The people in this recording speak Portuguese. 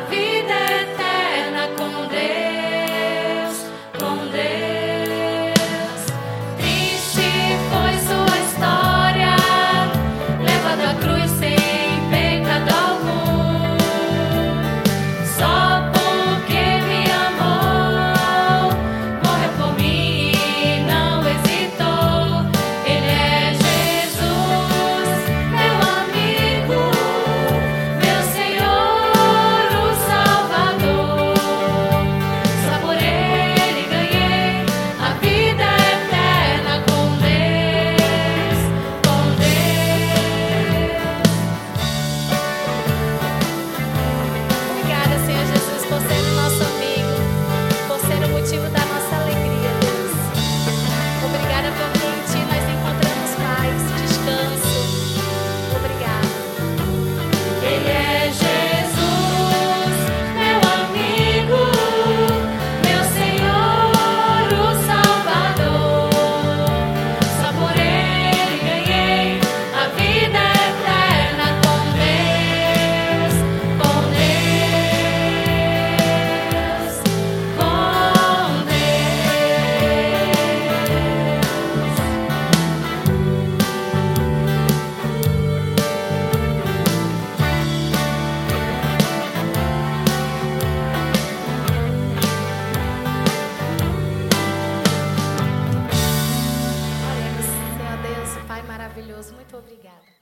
vida eterna com Deus, maravilhoso, muito obrigada.